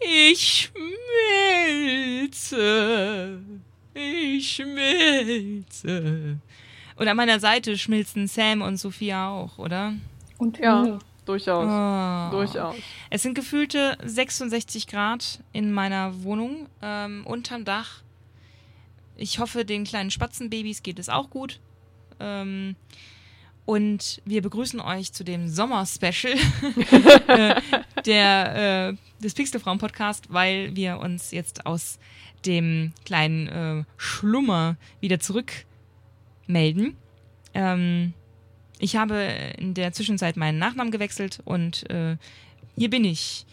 Ich schmilze. Ich schmilze. Und an meiner Seite schmilzen Sam und Sophia auch, oder? Und Ja, Uni. durchaus. Oh. Durchaus. Es sind gefühlte 66 Grad in meiner Wohnung ähm, unterm Dach. Ich hoffe, den kleinen Spatzenbabys geht es auch gut. Ähm, und wir begrüßen euch zu dem Sommer-Special äh, der, äh, des Pixelfrauen-Podcast, weil wir uns jetzt aus dem kleinen äh, Schlummer wieder zurückmelden. Ähm, ich habe in der Zwischenzeit meinen Nachnamen gewechselt und äh, hier bin ich.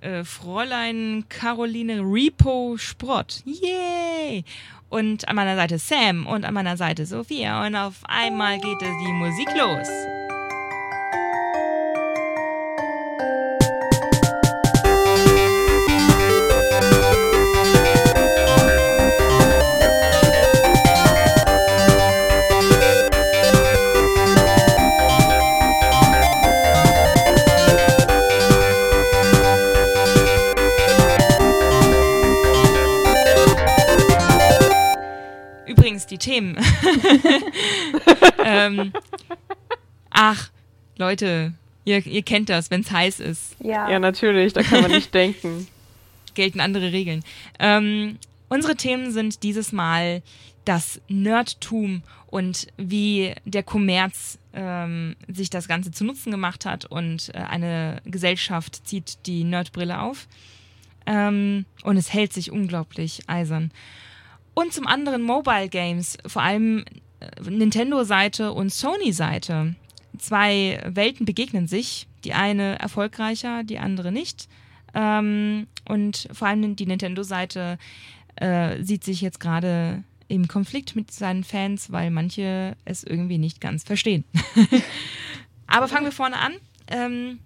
Äh, Fräulein Caroline Repo Sprott. Yay! Und an meiner Seite Sam und an meiner Seite Sophia. Und auf einmal geht die Musik los. Die Themen. ähm, ach, Leute, ihr, ihr kennt das, wenn es heiß ist. Ja. Ja, natürlich, da kann man nicht denken. gelten andere Regeln. Ähm, unsere Themen sind dieses Mal das Nerdtum und wie der Kommerz ähm, sich das Ganze zu Nutzen gemacht hat und äh, eine Gesellschaft zieht die Nerdbrille auf. Ähm, und es hält sich unglaublich eisern. Und zum anderen Mobile Games, vor allem äh, Nintendo-Seite und Sony-Seite. Zwei Welten begegnen sich, die eine erfolgreicher, die andere nicht. Ähm, und vor allem die Nintendo-Seite äh, sieht sich jetzt gerade im Konflikt mit seinen Fans, weil manche es irgendwie nicht ganz verstehen. Aber fangen wir vorne an. Ähm,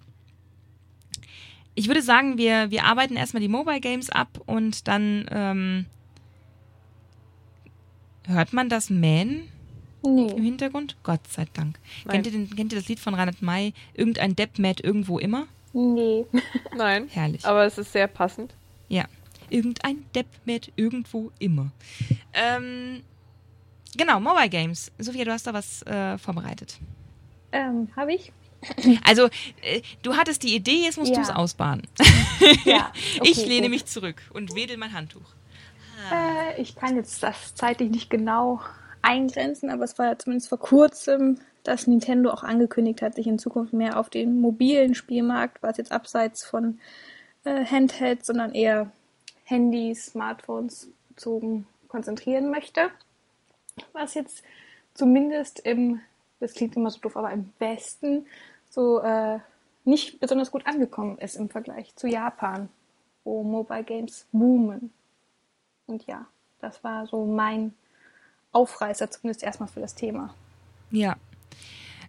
ich würde sagen, wir, wir arbeiten erstmal die Mobile Games ab und dann ähm, hört man das Mähen im Nee. Hintergrund? Gott sei Dank. Nein. Kennt ihr, den, kennt ihr das Lied von Reinhard May? Irgendein Depp mäht irgendwo immer? Nee. Nein, Herrlich. aber es ist sehr passend. Ja. Irgendein Depp mäht irgendwo immer. Ähm, genau, Mobile Games. Sophia, du hast da was äh, vorbereitet. Ähm, habe ich? Also, äh, du hattest die Idee, jetzt musst Ja. du es ausbaden. Ja. ich okay, lehne gut. mich zurück und wedel mein Handtuch. Äh, ich kann jetzt das zeitlich nicht genau eingrenzen, aber es war ja zumindest vor kurzem, dass Nintendo auch angekündigt hat, sich in Zukunft mehr auf den mobilen Spielmarkt, was jetzt abseits von äh, Handhelds, sondern eher Handys, Smartphones bezogen konzentrieren möchte. Was jetzt zumindest im, das klingt immer so doof, aber im Westen so äh, nicht besonders gut angekommen ist im Vergleich zu Japan, wo Mobile Games boomen. Und ja, das war so mein Aufreißer, zumindest erstmal für das Thema. Ja.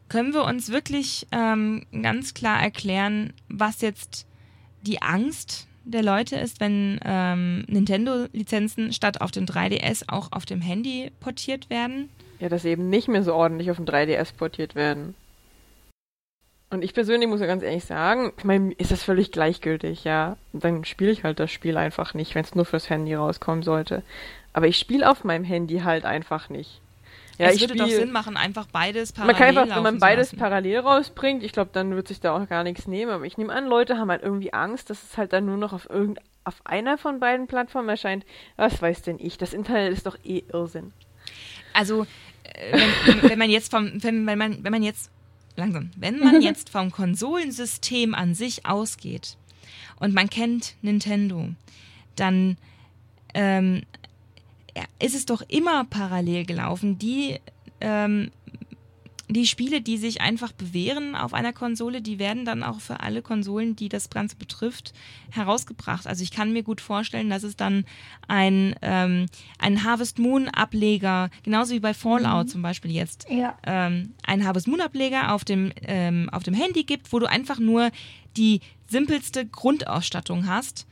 Können wir uns wirklich ähm, ganz klar erklären, was jetzt die Angst der Leute ist, wenn ähm, Nintendo-Lizenzen statt auf dem 3DS auch auf dem Handy portiert werden? Ja, dass sie eben nicht mehr so ordentlich auf dem 3DS portiert werden. Und ich persönlich muss ja ganz ehrlich sagen, ich meine, ist das völlig gleichgültig, ja. Dann spiele ich halt das Spiel einfach nicht, wenn es nur fürs Handy rauskommen sollte. Aber ich spiele auf meinem Handy halt einfach nicht. Ja, es ich würde doch spiel- Sinn machen, einfach beides parallel Man kann einfach, wenn man beides lassen. parallel rausbringt, ich glaube, dann wird sich da auch gar nichts nehmen. Aber ich nehme an, Leute haben halt irgendwie Angst, dass es halt dann nur noch auf irgend auf einer von beiden Plattformen erscheint. Was weiß denn ich? Das Internet ist doch eh Irrsinn. Also, äh, wenn, wenn man jetzt vom, wenn, wenn man, wenn man jetzt, langsam, wenn man jetzt vom Konsolensystem an sich ausgeht und man kennt Nintendo, dann ähm, ist es doch immer parallel gelaufen. Die, ähm, die Spiele, die sich einfach bewähren auf einer Konsole, die werden dann auch für alle Konsolen, die das Ganze betrifft, herausgebracht. Also ich kann mir gut vorstellen, dass es dann ein, ähm, ein Harvest Moon Ableger, genauso wie bei Fallout zum Beispiel jetzt, Ja. ähm, einen Harvest Moon Ableger auf dem, ähm, auf dem Handy gibt, wo du einfach nur die simpelste Grundausstattung hast,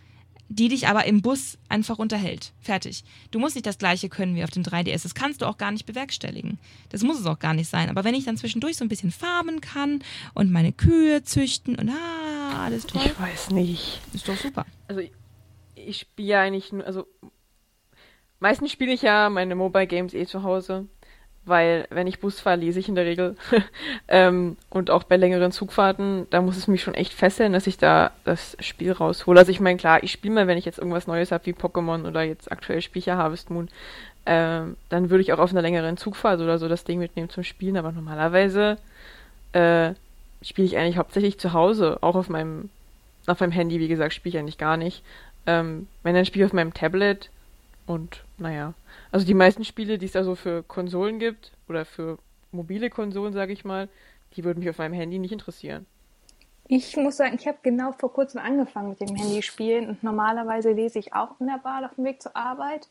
die dich aber im Bus einfach unterhält. Fertig. Du musst nicht das gleiche können wie auf dem 3DS. Das kannst du auch gar nicht bewerkstelligen. Das muss es auch gar nicht sein. Aber wenn ich dann zwischendurch so ein bisschen farben kann und meine Kühe züchten und ah, alles toll. Ich weiß nicht. Ist doch super. Also ich, ich spiele ja eigentlich nur, also meistens spiele ich ja meine Mobile Games eh zu Hause, weil wenn ich Bus fahre, lese ich in der Regel. ähm, und auch bei längeren Zugfahrten, da muss es mich schon echt fesseln, dass ich da das Spiel raushole. Also ich meine, klar, ich spiele mal, wenn ich jetzt irgendwas Neues habe wie Pokémon oder jetzt aktuell spiele ich ja Harvest Moon, ähm, dann würde ich auch auf einer längeren Zugfahrt oder so das Ding mitnehmen zum Spielen, aber normalerweise äh, spiele ich eigentlich hauptsächlich zu Hause, auch auf meinem, auf meinem Handy, wie gesagt, spiele ich eigentlich gar nicht. Ähm, wenn dann spiele ich auf meinem Tablet und naja. Also die meisten Spiele, die es da so für Konsolen gibt, oder für mobile Konsolen, sage ich mal, die würden mich auf meinem Handy nicht interessieren. Ich muss sagen, ich habe genau vor kurzem angefangen mit dem Handyspielen und normalerweise lese ich auch in der Bahn auf dem Weg zur Arbeit.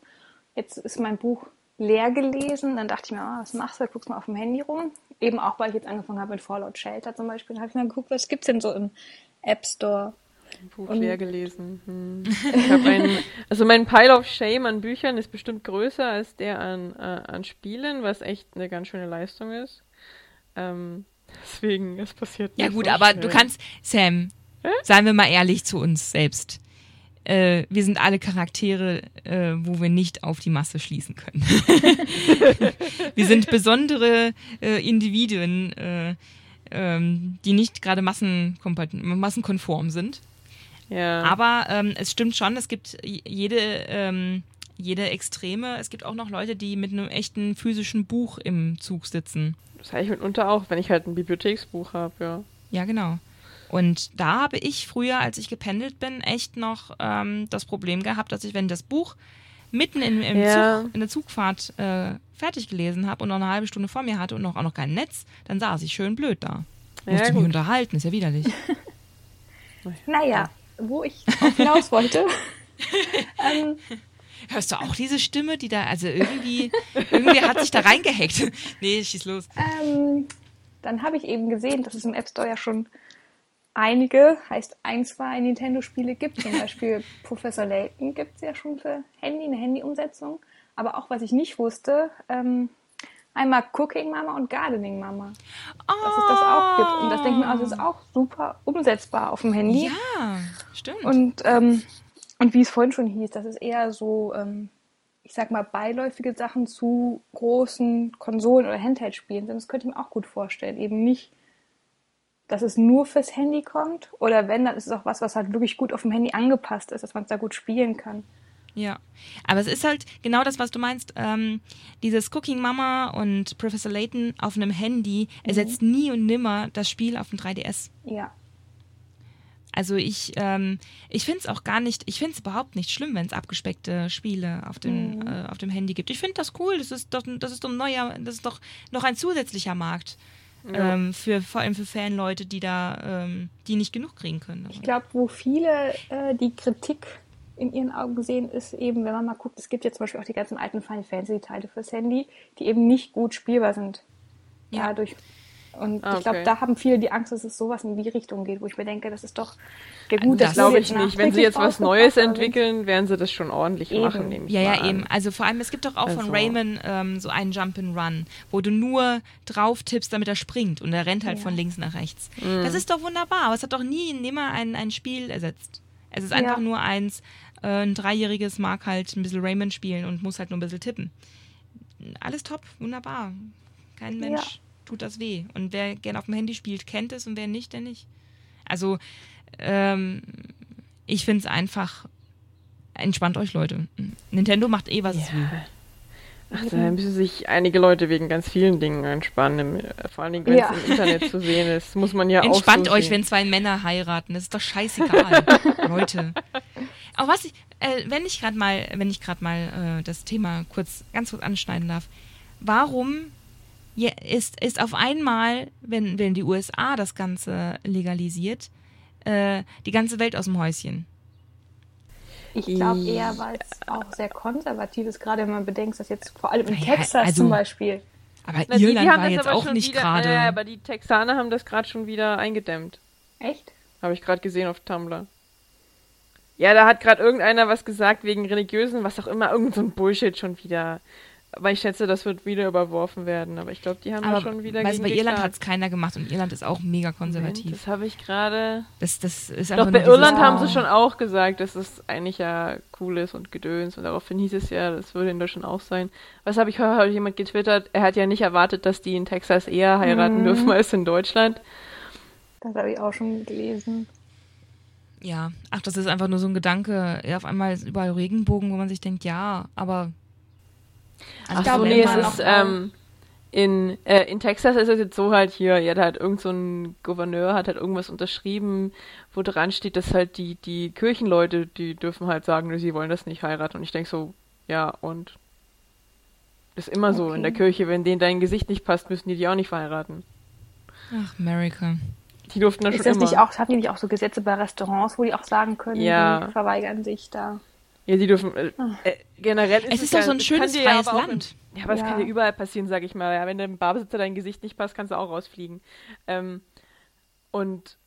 Jetzt ist mein Buch leer gelesen. Dann dachte ich mir, oh, was machst du? Guckst mal auf dem Handy rum. Eben auch, weil ich jetzt angefangen habe mit Fallout Shelter zum Beispiel. Habe ich mal geguckt, was gibt's denn so im App Store? Buch und leer gelesen. Hm. Ich einen, also mein Pile of Shame an Büchern ist bestimmt größer als der an, äh, an Spielen, was echt eine ganz schöne Leistung ist. Ähm, deswegen, es passiert Ja gut, so aber schnell. du kannst, Sam, Hä? seien wir mal ehrlich zu uns selbst. Äh, wir sind alle Charaktere, äh, wo wir nicht auf die Masse schließen können. wir sind besondere äh, Individuen, äh, ähm, die nicht gerade massenkonform sind. Ja. Aber ähm, es stimmt schon, es gibt jede, ähm, jede Extreme. Es gibt auch noch Leute, die mit einem echten physischen Buch im Zug sitzen. Das habe ich mitunter auch, wenn ich halt ein Bibliotheksbuch habe, ja. Ja, genau. Und da habe ich früher, als ich gependelt bin, echt noch ähm, das Problem gehabt, dass ich, wenn das Buch mitten in, im ja. Zug, in der Zugfahrt äh, fertig gelesen habe und noch eine halbe Stunde vor mir hatte und noch, auch noch kein Netz, dann saß ich schön blöd da. Ja, Musste mich unterhalten, ist ja widerlich. naja, wo ich hinaus wollte. ähm, Hörst du auch diese Stimme, die da, also irgendwie, irgendwie hat sich da reingehackt. nee, schieß los. Ähm, dann habe ich eben gesehen, dass es im App Store ja schon einige, heißt ein, zwei Nintendo-Spiele gibt. Zum Beispiel Professor Layton gibt es ja schon für Handy, eine Handy-Umsetzung. Aber auch, was ich nicht wusste, ähm, einmal Cooking Mama und Gardening Mama. Oh. Dass es das auch gibt. Und das denke ich mir, also ist auch super umsetzbar auf dem Handy. Ja, stimmt. Und, ähm, und wie es vorhin schon hieß, das ist eher so, ähm, ich sag mal, beiläufige Sachen zu großen Konsolen oder Handheld-Spielen sind. Das könnte ich mir auch gut vorstellen. Eben nicht, dass es nur fürs Handy kommt. Oder wenn, dann ist es auch was, was halt wirklich gut auf dem Handy angepasst ist, dass man es da gut spielen kann. Ja, aber es ist halt genau das, was du meinst. Ähm, dieses Cooking Mama und Professor Layton auf einem Handy mhm. ersetzt nie und nimmer das Spiel auf dem 3DS. Ja. Also ich, ähm, ich finde es auch gar nicht, ich finde es überhaupt nicht schlimm, wenn es abgespeckte Spiele auf dem, mhm. äh, auf dem Handy gibt. Ich finde das cool, das ist doch, das ist doch ein neuer, das ist doch noch ein zusätzlicher Markt. Ja. Ähm, für, vor allem für Fanleute, die da, ähm, die nicht genug kriegen können. Ich glaube, wo viele äh, die Kritik in ihren Augen sehen, ist eben, wenn man mal guckt, es gibt ja zum Beispiel auch die ganzen alten Final Fantasy Teile fürs Handy, die eben nicht gut spielbar sind. Ja. Dadurch. Und ah, ich glaube, da haben viele die Angst, dass es sowas in die Richtung geht, wo ich mir denke, das ist doch ja gut, das, das glaube ich nicht. Wenn sie jetzt was Neues entwickeln, werden sie das schon ordentlich eben. machen, nehme ich Ja, ja, an. eben. Also vor allem, es gibt doch auch also. von Rayman ähm, so einen Jump and Run, wo du nur drauf tippst, damit er springt und er rennt halt ja. von links nach rechts. Mhm. Das ist doch wunderbar, aber es hat doch nie nimmer ein, ein Spiel ersetzt. Es ist einfach ja. nur eins, ein Dreijähriges mag halt ein bisschen Rayman spielen und muss halt nur ein bisschen tippen. Alles top, wunderbar. Kein Mensch ja. tut das weh. Und wer gerne auf dem Handy spielt, kennt es und wer nicht, der nicht. Also, ähm, ich finde es einfach, entspannt euch, Leute. Nintendo macht eh, was ja. es will. Ach, da müssen sich einige Leute wegen ganz vielen Dingen entspannen. Vor allen Dingen, wenn ja. es im Internet zu sehen ist, muss man ja Entspannt auch Entspannt euch, wenn zwei Männer heiraten. Das ist doch scheißegal, Leute. Aber was ich, äh, wenn ich gerade mal, wenn ich gerade mal äh, das Thema kurz, ganz kurz anschneiden darf. Warum ist, ist auf einmal, wenn, wenn die USA das Ganze legalisiert, äh, die ganze Welt aus dem Häuschen? Ich glaube eher, weil es auch sehr konservativ ist, gerade wenn man bedenkt, dass jetzt vor allem in ja, Texas also, zum Beispiel. Aber Na, Irland war jetzt auch nicht gerade. Ja, aber die Texaner haben das gerade schon wieder eingedämmt. Echt? Habe ich gerade gesehen auf Tumblr. Ja, da hat gerade irgendeiner was gesagt wegen religiösen, was auch immer, irgend so ein Bullshit schon wieder. Aber ich schätze, das wird wieder überworfen werden. Aber ich glaube, die haben Aber schon wieder weißt, bei Irland hat es keiner gemacht und Irland ist auch mega konservativ. Moment, Das habe ich gerade. Das, das ist Doch, bei Irland haben sie schon auch gesagt, dass es eigentlich ja cool ist und Gedöns. Und daraufhin hieß es ja, das würde in Deutschland auch sein. Was habe ich heute jemand getwittert? Er hat ja nicht erwartet, dass die in Texas eher heiraten Mhm. dürfen als in Deutschland. Das habe ich auch schon gelesen. Ja, ach, das ist einfach nur so ein Gedanke. Ja, auf einmal ist überall Regenbogen, wo man sich denkt, ja, aber. Ach glaub, so, nee, es ist ähm, in, äh, in Texas ist es jetzt so halt hier, ja, da hat irgend so ein Gouverneur hat halt irgendwas unterschrieben, wo dran steht, dass halt die, die Kirchenleute, die dürfen halt sagen, sie wollen das nicht heiraten. Und ich denke so, ja, und ist immer so in der Kirche, wenn denen dein Gesicht nicht passt, müssen die die auch nicht verheiraten. Ach, America. Die durften das Ist schon das immer. nicht auch, haben die nicht auch so Gesetze bei Restaurants, wo die auch sagen können, Ja. die verweigern sich da? Ja, die dürfen, äh, äh, generell ist Es ist doch ja- so ein es schönes ja freies aber auch Land. In, ja, aber es Ja. kann dir überall passieren, sag ich mal. Ja, wenn dem Barbesitzer dein Gesicht nicht passt, kannst du auch rausfliegen. Ähm, und,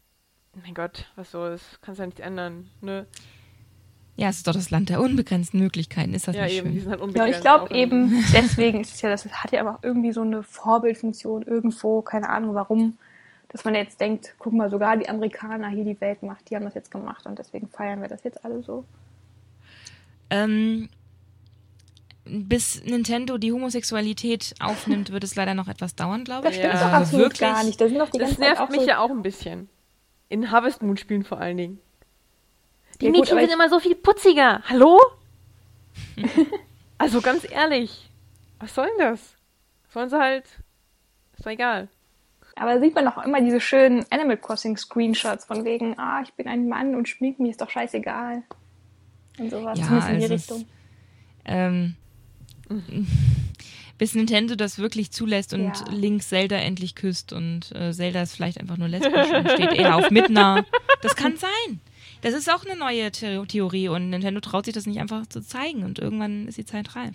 mein Gott, was soll's, kannst ja nichts ändern, ne? Ja, es ist doch das Land der unbegrenzten Möglichkeiten. Ist das Ja, nicht eben, die schön? sind halt Ja, unbegrenzt. ich glaube eben, deswegen ist es ja, das hat ja aber auch irgendwie so eine Vorbildfunktion irgendwo, keine Ahnung warum, dass man jetzt denkt, guck mal, sogar die Amerikaner hier die Weltmacht, die haben das jetzt gemacht und deswegen feiern wir das jetzt alle so. Ähm, bis Nintendo die Homosexualität aufnimmt, wird es leider noch etwas dauern, glaube Das ich. stimmt Ja. doch absolut wirklich, gar nicht. Da sind doch die Das ganze Zeit nervt auch mich so, ja auch ein bisschen. In Harvest Moon Spielen vor allen Dingen. Die Ja, gut, Mädchen aber sind immer so viel putziger. Hallo? also ganz ehrlich, was soll denn das? Sollen sie halt. Ist doch egal. Aber da sieht man doch immer diese schönen Animal Crossing Screenshots von wegen, ah, ich bin ein Mann und schmink mich, ist doch scheißegal. Und sowas, Ja, zumindest in die also es- Richtung. ähm, bis Nintendo das wirklich zulässt und Ja. Link Zelda endlich küsst und äh, Zelda ist vielleicht einfach nur lesbisch und steht eher auf Midna. Das kann sein. Das ist auch eine neue The Theorie und Nintendo traut sich das nicht einfach zu zeigen und irgendwann ist die Zeit reif.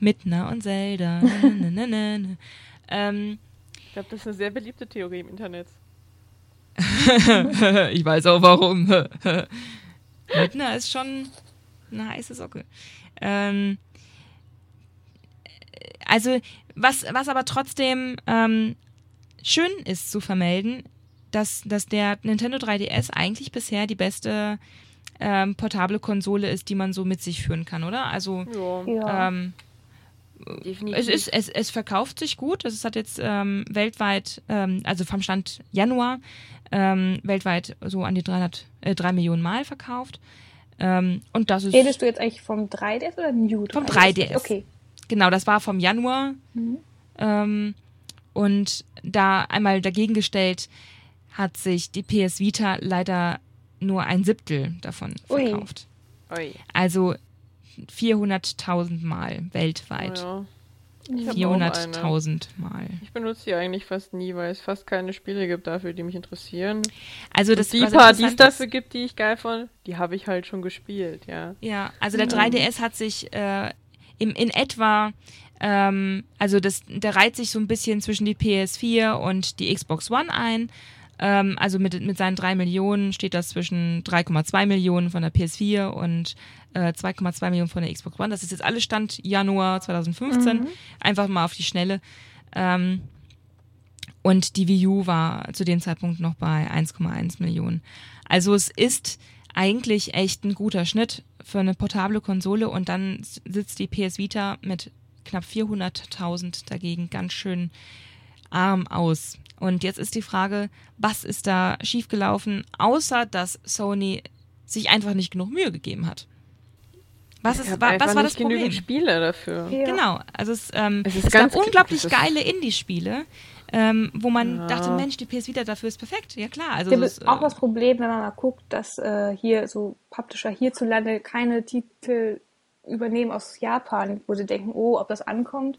Midna und Zelda. Na, na, na, na, na. Ähm, Ich glaube, das ist eine sehr beliebte Theorie im Internet. ich weiß auch warum. Midna ist schon eine heiße Socke. Ähm, also, was, was aber trotzdem ähm, schön ist zu vermelden, dass, dass der Nintendo 3DS eigentlich bisher die beste ähm, portable Konsole ist, die man so mit sich führen kann, oder? Also, Ja, ähm, definitiv. es, ist, es, es verkauft sich gut. Es hat jetzt ähm, weltweit, ähm, also vom Stand Januar, ähm, weltweit so an die 300, äh, 3 Millionen Mal verkauft. Ähm, und das ist, Redest du jetzt eigentlich vom 3DS oder New 3DS? Vom 3DS. Okay. genau, das war vom Januar. Mhm. Ähm, und da einmal dagegen gestellt, hat sich die PS Vita leider nur ein Siebtel davon Ui. verkauft. Ui. Also 400.000 Mal weltweit. Ja. 400.000 Mal. Ich benutze die eigentlich fast nie, weil es fast keine Spiele gibt dafür, die mich interessieren. Also das die paar, die es dafür gibt, die ich geil fand, die habe ich halt schon gespielt, ja. Ja, also der 3DS hat sich äh, im, in etwa, ähm, also das, der reiht sich so ein bisschen zwischen die PS4 und die Xbox One ein. Ähm, also mit, mit seinen 3 Millionen steht das zwischen 3,2 Millionen von der PS4 und äh, 2,2 Millionen von der Xbox One. Das ist jetzt alles Stand Januar 2015. Einfach mal auf die Schnelle. Ähm, und die Wii U war zu dem Zeitpunkt noch bei 1,1 Millionen. Also es ist eigentlich echt ein guter Schnitt für eine portable Konsole und dann sitzt die PS Vita mit knapp 400.000 dagegen ganz schön arm aus. Und jetzt ist die Frage, was ist da schiefgelaufen, außer dass Sony sich einfach nicht genug Mühe gegeben hat. Was, ist, wa, was war das Problem? Spiele dafür. Ja. Genau, also es, ähm, Es es, ist gab ganz- unglaublich ist- geile Indie-Spiele, ähm, wo man Ja. dachte, Mensch, die PS Vita dafür ist perfekt. Ja klar, also Gibt das, es auch äh, das Problem, wenn man mal guckt, dass äh, hier so Publisher hierzulande keine Titel übernehmen aus Japan, wo sie denken, oh, ob das ankommt.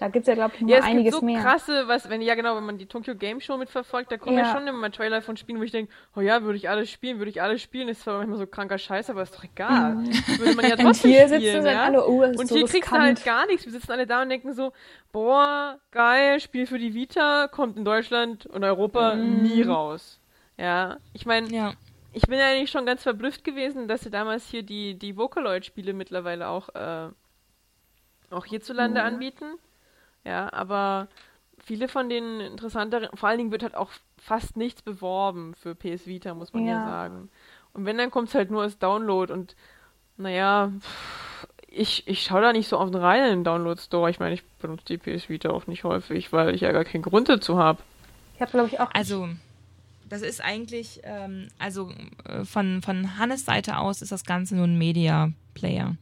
Da gibt es ja, glaube ich, noch Ja, einiges gibt so mehr. krasse, was, wenn, ja genau, wenn man die Tokyo Game Show mitverfolgt, da kommen ja, Ja. schon immer mal Trailer von Spielen, wo ich denke, oh ja, würde ich alles spielen, würde ich alles spielen, ist zwar manchmal so kranker Scheiß, aber ist doch egal. Würde man ja Und trotzdem hier spielen, sitzen dann ja? alle, oh, das ist Und so hier kriegst du halt gar nichts. Wir sitzen alle da und denken so, boah, geil, Spiel für die Vita, kommt in Deutschland und Europa Mhm. nie raus. Ja, ich meine, ja. ich bin eigentlich schon ganz verblüfft gewesen, dass sie damals hier die, die Vocaloid-Spiele mittlerweile auch äh, auch hierzulande Mhm. anbieten. Ja, aber viele von den interessanteren, vor allen Dingen wird halt auch fast nichts beworben für PS Vita, muss man ja, Ja. sagen. Und wenn, dann kommt es halt nur als Download und naja, ich, ich schaue da nicht so oft rein in den Download Store. Ich meine, ich benutze die PS Vita auch nicht häufig, weil ich ja gar keinen Grund dazu habe. Ich habe, glaube ich, auch. Also, das ist eigentlich, ähm, also äh, von, von Hannes Seite aus ist das Ganze nur ein Media-Player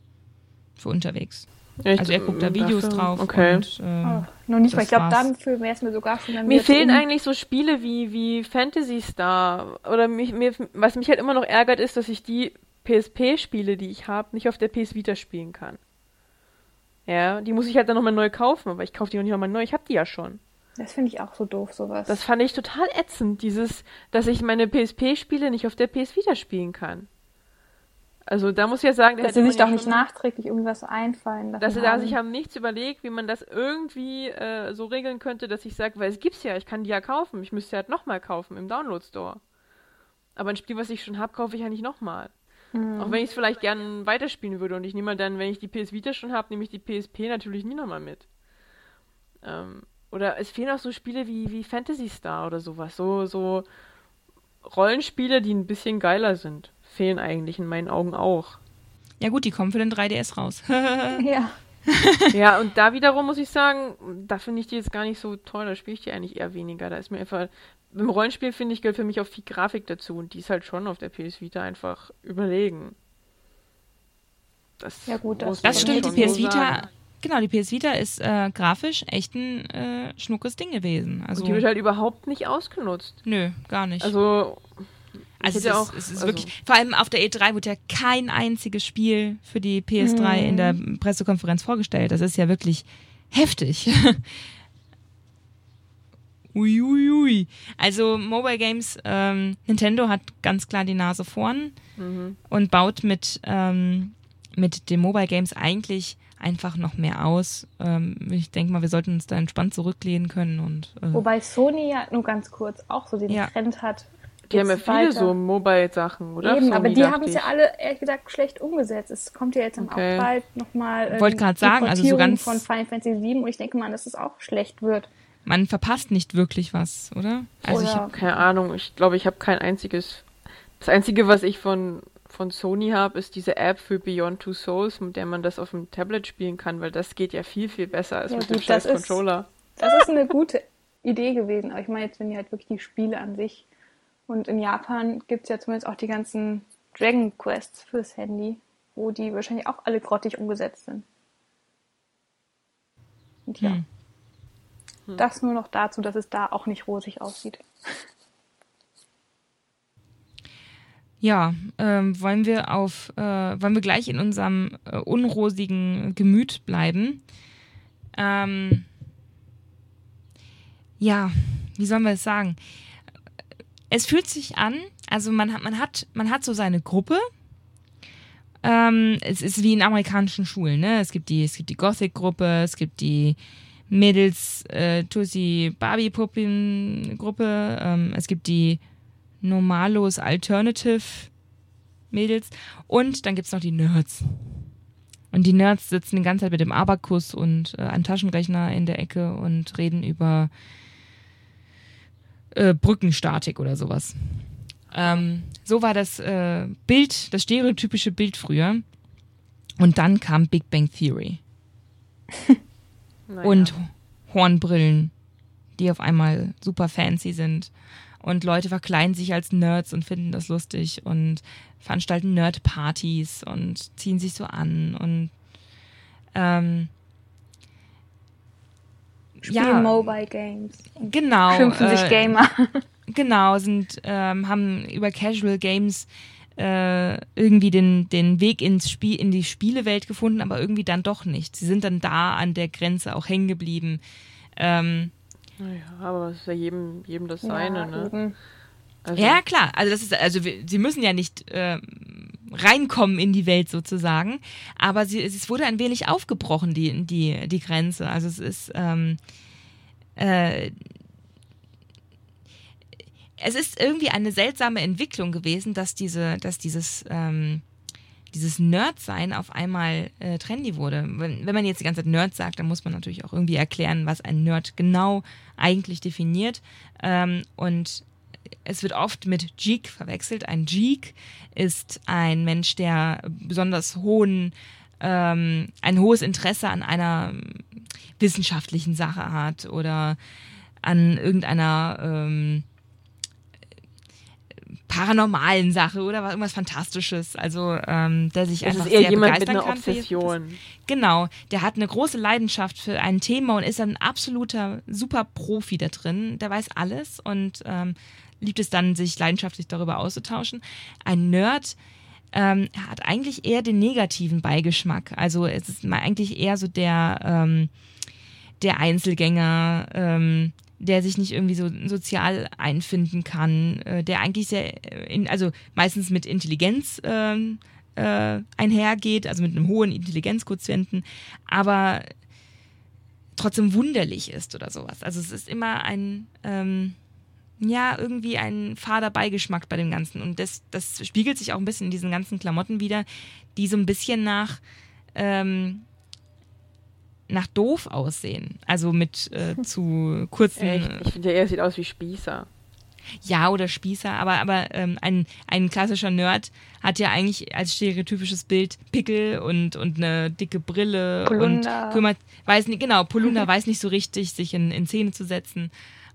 für unterwegs. Also er guckt da Videos drauf Okay. und äh, oh, noch nicht mal. Ich glaube, war's. dafür wäre es mir sogar schon dann Mir fehlen un- eigentlich so Spiele wie, wie Fantasy Star. Oder mich, mir, was mich halt immer noch ärgert, ist, dass ich die PSP-Spiele, die ich habe, nicht auf der PS Vita spielen kann. Ja, die muss ich halt dann nochmal neu kaufen, aber ich kaufe die noch nicht nochmal neu, ich habe die ja schon. Das finde ich auch so doof, sowas. Das fand ich total ätzend, dieses, dass ich meine PSP-Spiele nicht auf der PS Vita spielen kann. Also da muss ich ja sagen, da dass sie sich doch nicht nachträglich irgendwas einfallen lassen dass sie da sich haben nichts überlegt, wie man das irgendwie äh, so regeln könnte, dass ich sage, weil es gibt's ja, ich kann die ja kaufen. Ich müsste halt nochmal kaufen im Download Store. Aber ein Spiel, was ich schon habe, kaufe ich ja nicht nochmal. Hm. Auch wenn ich es vielleicht gern weiterspielen würde und ich nehme dann, wenn ich die PS Vita schon habe, nehme ich die PSP natürlich nie nochmal mit. Ähm, oder es fehlen auch so Spiele wie, wie Fantasy Star oder sowas. So, so Rollenspiele, die ein bisschen geiler sind. Fehlen eigentlich in meinen Augen auch. ja gut, die kommen für den 3DS raus. Ja. Ja, und da wiederum muss ich sagen, da finde ich die jetzt gar nicht so toll, da spiele ich die eigentlich eher weniger. Da ist mir einfach, beim Rollenspiel finde ich, gehört für mich auch viel Grafik dazu und die ist halt schon auf der PS Vita einfach überlegen. Das, Ja, gut, das- Das stimmt, die PS Vita, sagen. genau, die PS Vita ist äh, grafisch echt ein äh, schnuckes Ding gewesen. Also, Und die wird halt überhaupt nicht ausgenutzt. nö, gar nicht. Also, Also es ist, auch- es ist also- wirklich, vor allem auf der E3 wurde ja kein einziges Spiel für die PS3 in der Pressekonferenz vorgestellt. Das ist ja wirklich heftig. Uiuiui. Ui, ui. Also Mobile Games, ähm, Nintendo hat ganz klar die Nase vorn mhm. und baut mit, ähm, mit den Mobile Games eigentlich einfach noch mehr aus. Ähm, ich denke mal, wir sollten uns da entspannt zurücklehnen können und äh, Wobei Sony ja nur ganz kurz auch so den Ja. Trend hat. Die haben ja viele weiter- so Mobile-Sachen, oder? Eben, Sony, aber die haben es ja ich. alle, ehrlich gesagt, schlecht umgesetzt. Es kommt ja jetzt dann Okay. auch bald nochmal äh, Wollte grad die sagen, also so ganz- von Final Fantasy VII und ich denke mal, dass es auch schlecht wird. man verpasst nicht wirklich was, oder? Also ich Oder- hab, Keine Ahnung, ich glaube, ich habe kein einziges. Das Einzige, was ich von, von Sony habe, ist diese App für Beyond Two Souls, mit der man das auf dem Tablet spielen kann, weil das geht ja viel, viel besser als Ja, mit dem scheiß das ist- Controller. Das ist eine gute Idee gewesen, aber ich meine jetzt, wenn die halt wirklich die Spiele an sich. Und in Japan gibt es ja zumindest auch die ganzen Dragon Quests fürs Handy, wo die wahrscheinlich auch alle grottig umgesetzt sind. Und ja, Hm. das nur noch dazu, dass es da auch nicht rosig aussieht. Ja, ähm, wollen wir auf, äh, wollen wir gleich in unserem äh, unrosigen Gemüt bleiben? Ähm, ja, wie sollen wir es sagen? Es fühlt sich an, also man hat, man hat, man hat so seine Gruppe. Ähm, es ist wie in amerikanischen Schulen, ne? Es gibt die, es gibt die Gothic-Gruppe, es gibt die Mädels, äh, Tussi, Barbie-Puppen-Gruppe, ähm, es gibt die Normalos Alternative Mädels und dann gibt's noch die Nerds. Und die Nerds sitzen die ganze Zeit mit dem Abakus und äh, einem Taschenrechner in der Ecke und reden über äh, Brückenstatik oder sowas. Ähm, so war das äh, Bild, das stereotypische Bild früher. Und dann kam Big Bang Theory Naja. und Hornbrillen, die auf einmal super fancy sind. Und Leute verkleiden sich als Nerds und finden das lustig und veranstalten Nerd-Partys und ziehen sich so an und ähm, Spielen ja, Mobile Games. genau. Schimpfen sich äh, Gamer. Genau, sind, ähm, haben über Casual Games äh, irgendwie den, den Weg ins Spiel, in die Spielewelt gefunden, aber irgendwie dann doch nicht. Sie sind dann da an der Grenze auch hängen geblieben. Ähm, Naja, aber es ist ja jedem, jedem das seine, ja, ne? eben. Also, ja, klar. Also das ist, also wir, sie müssen ja nicht ähm, reinkommen in die Welt sozusagen, aber sie, es wurde ein wenig aufgebrochen, die, die, die Grenze. Also es ist, ähm, äh, es ist irgendwie eine seltsame Entwicklung gewesen, dass diese, dass dieses, ähm, dieses Nerd-Sein auf einmal äh, trendy wurde. Wenn, wenn man jetzt die ganze Zeit Nerd sagt, dann muss man natürlich auch irgendwie erklären, was ein Nerd genau eigentlich definiert. Ähm, und es wird oft mit Geek verwechselt. Ein Geek ist ein Mensch, der besonders hohen, ähm, ein hohes Interesse an einer wissenschaftlichen Sache hat oder an irgendeiner ähm, paranormalen Sache oder was, irgendwas Fantastisches. Also ähm, der sich Das einfach ist eher sehr jemand mit begeistern einer kann. Obsession. Genau, der hat eine große Leidenschaft für ein Thema und ist ein absoluter super Profi da drin. Der weiß alles und ähm, liebt es dann, sich leidenschaftlich darüber auszutauschen. Ein Nerd ähm, hat eigentlich eher den negativen Beigeschmack. Also es ist eigentlich eher so der, ähm, der Einzelgänger, ähm, der sich nicht irgendwie so sozial einfinden kann, äh, der eigentlich sehr, äh, in, also meistens mit Intelligenz ähm, äh, einhergeht, also mit einem hohen Intelligenzquotienten, aber trotzdem wunderlich ist oder sowas. Also es ist immer ein, ähm, ja, irgendwie ein fader Beigeschmack bei dem Ganzen. Und das, das spiegelt sich auch ein bisschen in diesen ganzen Klamotten wieder, die so ein bisschen nach, ähm, nach doof aussehen. Also mit äh, zu kurzen. Echt? Ich finde ja, er sieht aus wie Spießer. Ja, oder Spießer, aber, aber ähm, ein, ein klassischer Nerd hat ja eigentlich als stereotypisches Bild Pickel und, und eine dicke Brille Polunder. und kümmert, weiß nicht, genau, Polunder weiß nicht so richtig, sich in, in Szene zu setzen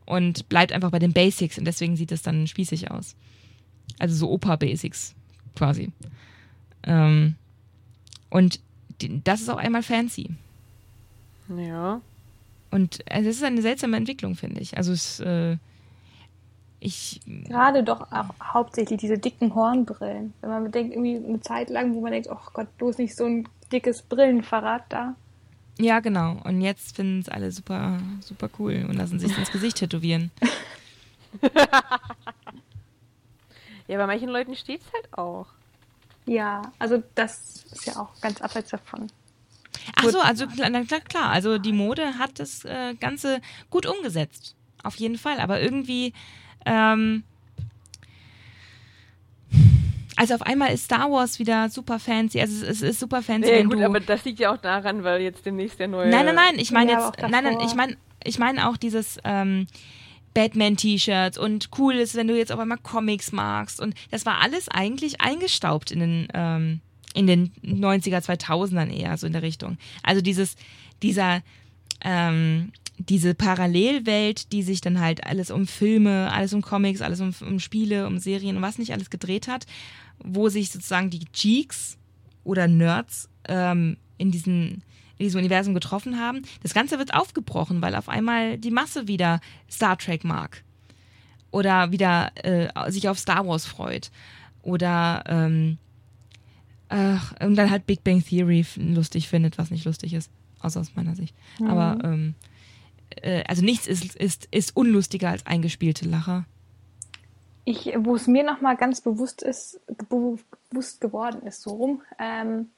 und bleibt einfach bei den Basics und deswegen sieht es dann spießig aus. Also so Opa-Basics quasi. Ähm, und das ist auch einmal fancy. Ja. Und es ist eine seltsame Entwicklung, finde ich. Also es, äh, ich, Gerade doch auch hauptsächlich diese dicken Hornbrillen. Wenn man bedenkt, irgendwie eine Zeit lang, wo man denkt, oh Gott, bloß nicht so ein dickes Brillenfahrrad da. Ja, genau. Und jetzt finden es alle super, super cool und lassen sich ins Gesicht tätowieren. Ja, bei manchen Leuten steht's halt auch. Ja, also das ist ja auch ganz abseits davon. Ach so, also klar, na klar, klar. Also die Mode hat das äh, Ganze gut umgesetzt. Auf jeden Fall. Aber irgendwie, ähm, also auf einmal ist Star Wars wieder super fancy. Also es, es ist super fancy, Ja, wenn gut, du aber das liegt ja auch daran, weil jetzt demnächst der neue. Nein, nein, nein, ich meine Ja, jetzt, nein, nein, ich meine, ich meine auch dieses ähm, Batman-T-Shirts und cool ist, wenn du jetzt auf einmal Comics magst und das war alles eigentlich eingestaubt in den ähm, in den 90er, 2000ern eher so in der Richtung. Also dieses, dieser, ähm, diese Parallelwelt, die sich dann halt alles um Filme, alles um Comics, alles um, um Spiele, um Serien und was nicht alles gedreht hat, wo sich sozusagen die Geeks oder Nerds ähm, in, diesen, in diesem Universum getroffen haben. Das Ganze wird aufgebrochen, weil auf einmal die Masse wieder Star Trek mag. Oder wieder äh, sich auf Star Wars freut. Oder ähm, ach, und dann halt Big Bang Theory lustig findet, was nicht lustig ist. Außer aus meiner Sicht. Aber ähm, äh, also nichts ist, ist, ist unlustiger als eingespielte Lacher. Ich, wo es mir nochmal ganz bewusst ist, be- bewusst geworden ist, so rum, ähm,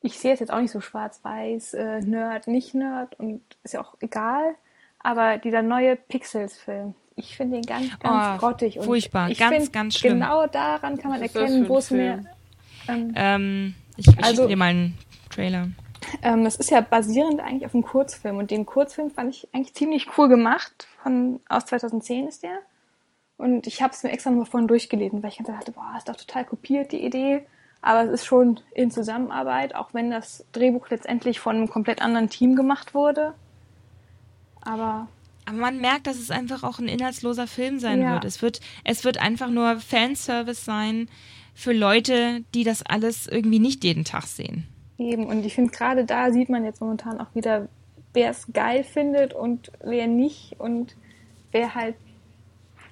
ich sehe es jetzt auch nicht so schwarz-weiß, äh, Nerd, nicht Nerd und ist ja auch egal, aber dieser neue Pixels-Film, ich finde ihn ganz, ganz Oh, grottig. Und furchtbar, ich ganz, find, ganz schlimm. Genau daran kann man erkennen, wo es mir... Ähm, Ähm, ich ich Also- schicke dir mal einen Trailer. Ähm, das ist ja basierend eigentlich auf einem Kurzfilm und den Kurzfilm fand ich eigentlich ziemlich cool gemacht. Von, aus 2010 ist der. Und ich habe es mir extra nochmal vorhin durchgelesen, weil ich ganz dachte, boah, ist doch total kopiert die Idee. Aber es ist schon in Zusammenarbeit, auch wenn das Drehbuch letztendlich von einem komplett anderen Team gemacht wurde. Aber Aber man merkt, dass es einfach auch ein inhaltsloser Film sein Ja. wird. Es wird. Es wird einfach nur Fanservice sein für Leute, die das alles irgendwie nicht jeden Tag sehen. eben, und ich finde gerade da sieht man jetzt momentan auch wieder, wer es geil findet und wer nicht und wer halt,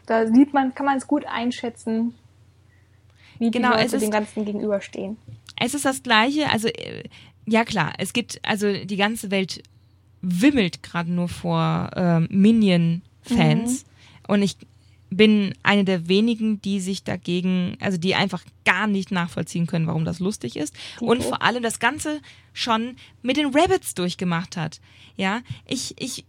da sieht man, kann man es gut einschätzen, wie Genau, die es Leute ist- dem Ganzen gegenüberstehen. Es ist das Gleiche, also äh, ja klar, es gibt, also die ganze Welt wimmelt gerade nur vor ähm, Minion-Fans und ich bin eine der wenigen, die sich dagegen, also die einfach gar nicht nachvollziehen können, warum das lustig ist und Dito. vor allem das Ganze schon mit den Rabbits durchgemacht hat. Ja, ich, ich,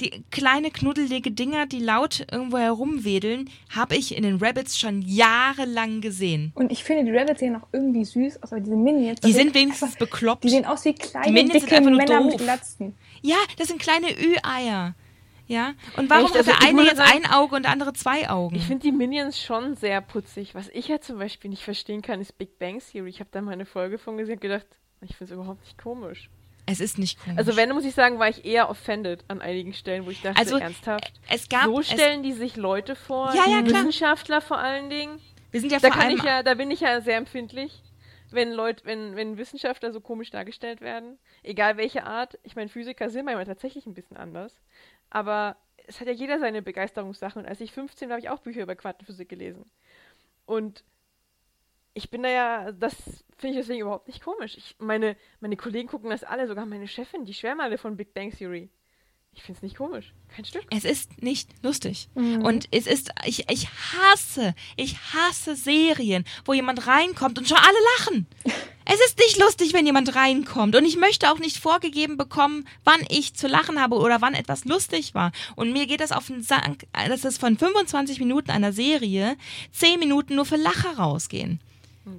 die kleine knuddelige Dinger, die laut irgendwo herumwedeln, habe ich in den Rabbits schon jahrelang gesehen. Und ich finde, die Rabbits sehen auch irgendwie süß aus, aber diese Minions. Die sind wenigstens einfach, bekloppt. Die sehen aus wie kleine, Minions sind dicke einfach nur Männer doof. mit Glatzen. Ja, das sind kleine Ü-Eier. Ja, und warum Echt? hat Also der ich eine jetzt sagen- ein Auge und der andere zwei Augen? Ich finde die Minions schon sehr putzig. Was ich ja zum Beispiel nicht verstehen kann, ist Big Bang Theory. Ich habe da mal eine Folge von gesehen und gedacht, ich finde es überhaupt nicht komisch. Es ist nicht komisch. Also wenn, muss ich sagen, war ich eher offended an einigen Stellen, wo ich dachte, Also, ernsthaft. es gab so stellen die sich Leute vor, Ja, ja. Wissenschaftler vor allen Dingen. wir sind ja Da vor kann allem ich ja, da bin ich ja sehr empfindlich, wenn Leute, wenn, wenn Wissenschaftler so komisch dargestellt werden. Egal welche Art. Ich meine, Physiker sind manchmal tatsächlich ein bisschen anders. Aber es hat ja jeder seine Begeisterungssachen. Und als ich 15 war, habe ich auch Bücher über Quantenphysik gelesen. Und ich bin da ja, das finde ich deswegen überhaupt nicht komisch. Ich, meine, meine Kollegen gucken das alle, sogar meine Chefin, die schwärmen alle von Big Bang Theory. Ich finde es nicht komisch. Kein Stück. Es ist nicht lustig. Mhm. Und es ist, ich, ich hasse, ich hasse Serien, wo jemand reinkommt und schon alle lachen. Es ist nicht lustig, wenn jemand reinkommt. Und ich möchte auch nicht vorgegeben bekommen, wann ich zu lachen habe oder wann etwas lustig war. Und mir geht das auf den Sack, dass es von 25 Minuten einer Serie 10 Minuten nur für Lacher rausgehen.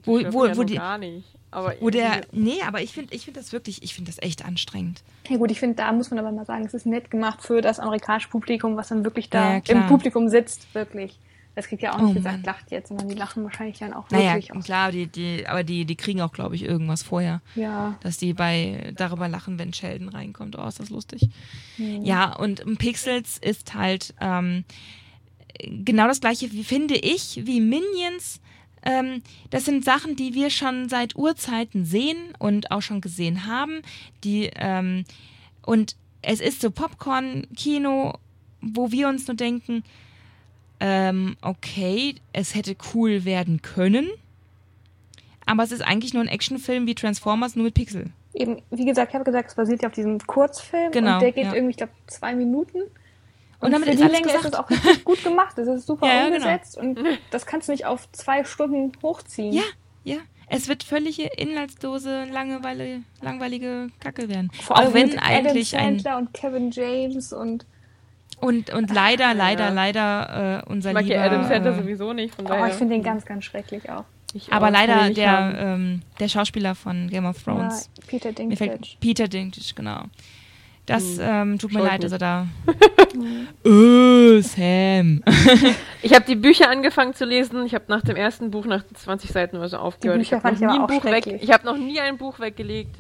Wo- wo- mich wo ja die- gar nicht. Aber Wo der, irgendwie- nee, aber ich finde ich find das wirklich, ich finde das echt anstrengend. Ja gut, ich finde, da muss man aber mal sagen, es ist nett gemacht für das amerikanische Publikum, was dann wirklich Ja, da ja, im Publikum sitzt, wirklich. Das kriegt ja auch nicht Oh, gesagt, Mann. lacht jetzt, sondern die lachen wahrscheinlich dann auch Naja, wirklich aus. klar, die, die, aber die, die kriegen auch, glaube ich, irgendwas vorher. Ja. dass die bei darüber lachen, wenn Sheldon reinkommt. Oh, ist das lustig. Ja, und Pixels ist halt ähm, genau das gleiche, wie finde ich, wie Minions. Ähm, das sind Sachen, die wir schon seit Urzeiten sehen und auch schon gesehen haben. Die ähm, und es ist so Popcorn-Kino, wo wir uns nur denken, ähm, okay, es hätte cool werden können. Aber es ist eigentlich nur ein Actionfilm wie Transformers, nur mit Pixel. Eben, wie gesagt, ich habe gesagt, es basiert ja auf diesem Kurzfilm Genau, und der geht ja. irgendwie, ich glaube, zwei Minuten. Und damit für die Länge gesagt. ist es auch richtig gut gemacht. Es ist super Ja, ja, genau. umgesetzt und das kannst du nicht auf zwei Stunden hochziehen. Ja, ja. Es wird völlige inhaltslose, langeweile, langweilige Kacke werden. Vor allem Auch wenn mit eigentlich Adam ein Sandler und Kevin James und und und leider, leider, leider äh, unser Ich mag lieber. ja Adam Sandler äh, sowieso nicht, von oh, daher. ich finde den ganz, ganz schrecklich auch. Ich aber auch, leider der ähm, der Schauspieler von Game of Ja, Thrones. Peter Mir Dinklage. Peter Dinklage, genau. Das Hm, ähm, tut mir leid, dass er da. äh, Sam. Ich habe die Bücher angefangen zu lesen. Ich habe nach dem ersten Buch, nach 20 Seiten oder so aufgehört. Bücher ich habe noch, ich nie ein Buch weg, ich hab noch nie ein Buch weggelegt.